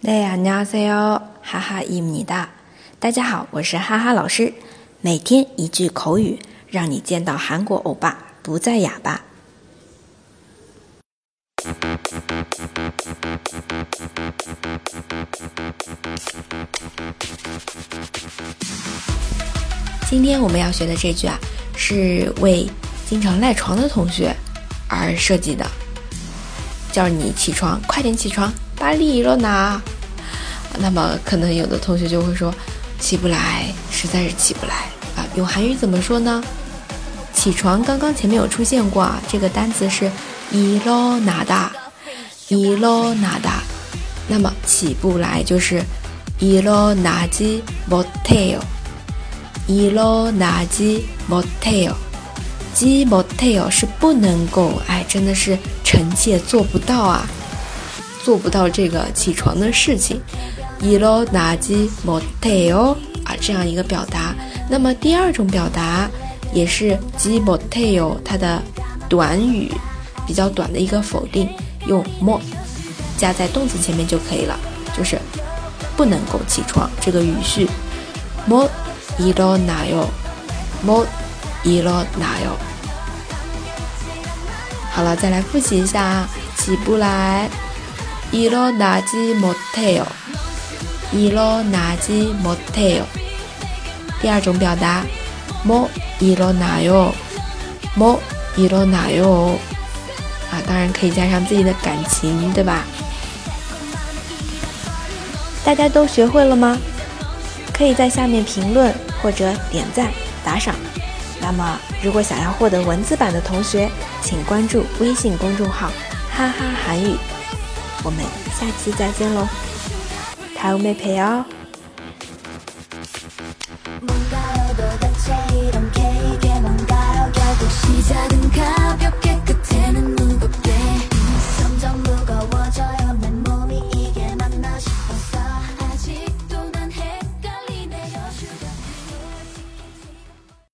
네 안녕하세요. 하하입니다. 大家好，我是哈哈老师。每天一句口语，让你见到韩国欧巴不再哑巴。今天我们要学的这句啊，是为经常赖床的同学而设计的，叫你起床，快点起床，把礼了拿。 那么可能有的同学就会说，起不来，实在是起不来啊。用韩语怎么说呢？起床刚刚前面有出现过啊，这个单词是일어나 다， 일어나 다。 那么起不来就是일어나지못해 요， 일어나지못해 요， 지못해 요， 是不能够，哎，真的是臣妾做不到啊，做不到这个起床的事情。 일어나지못해요啊，这样一个表达。那么第二种表达也是지못해요它的短语，比较短的一个否定，用못加在动词前面就可以了，就是不能够起床这个语序。못일어나 요， 못일어나 요。 好了，再来复习一下啊，起不来，일어나지못해 요。 일어나지못해 요。 第二种表达，못일어나 요， 못일어나 요。 啊，当然可以加上自己的感情，对吧？大家都学会了吗？可以在下面评论或者点赞打赏。那么，如果想要获得文字版的同学，请关注微信公众号“哈哈韩语”。我们下期再见喽！ 다음에 봬요.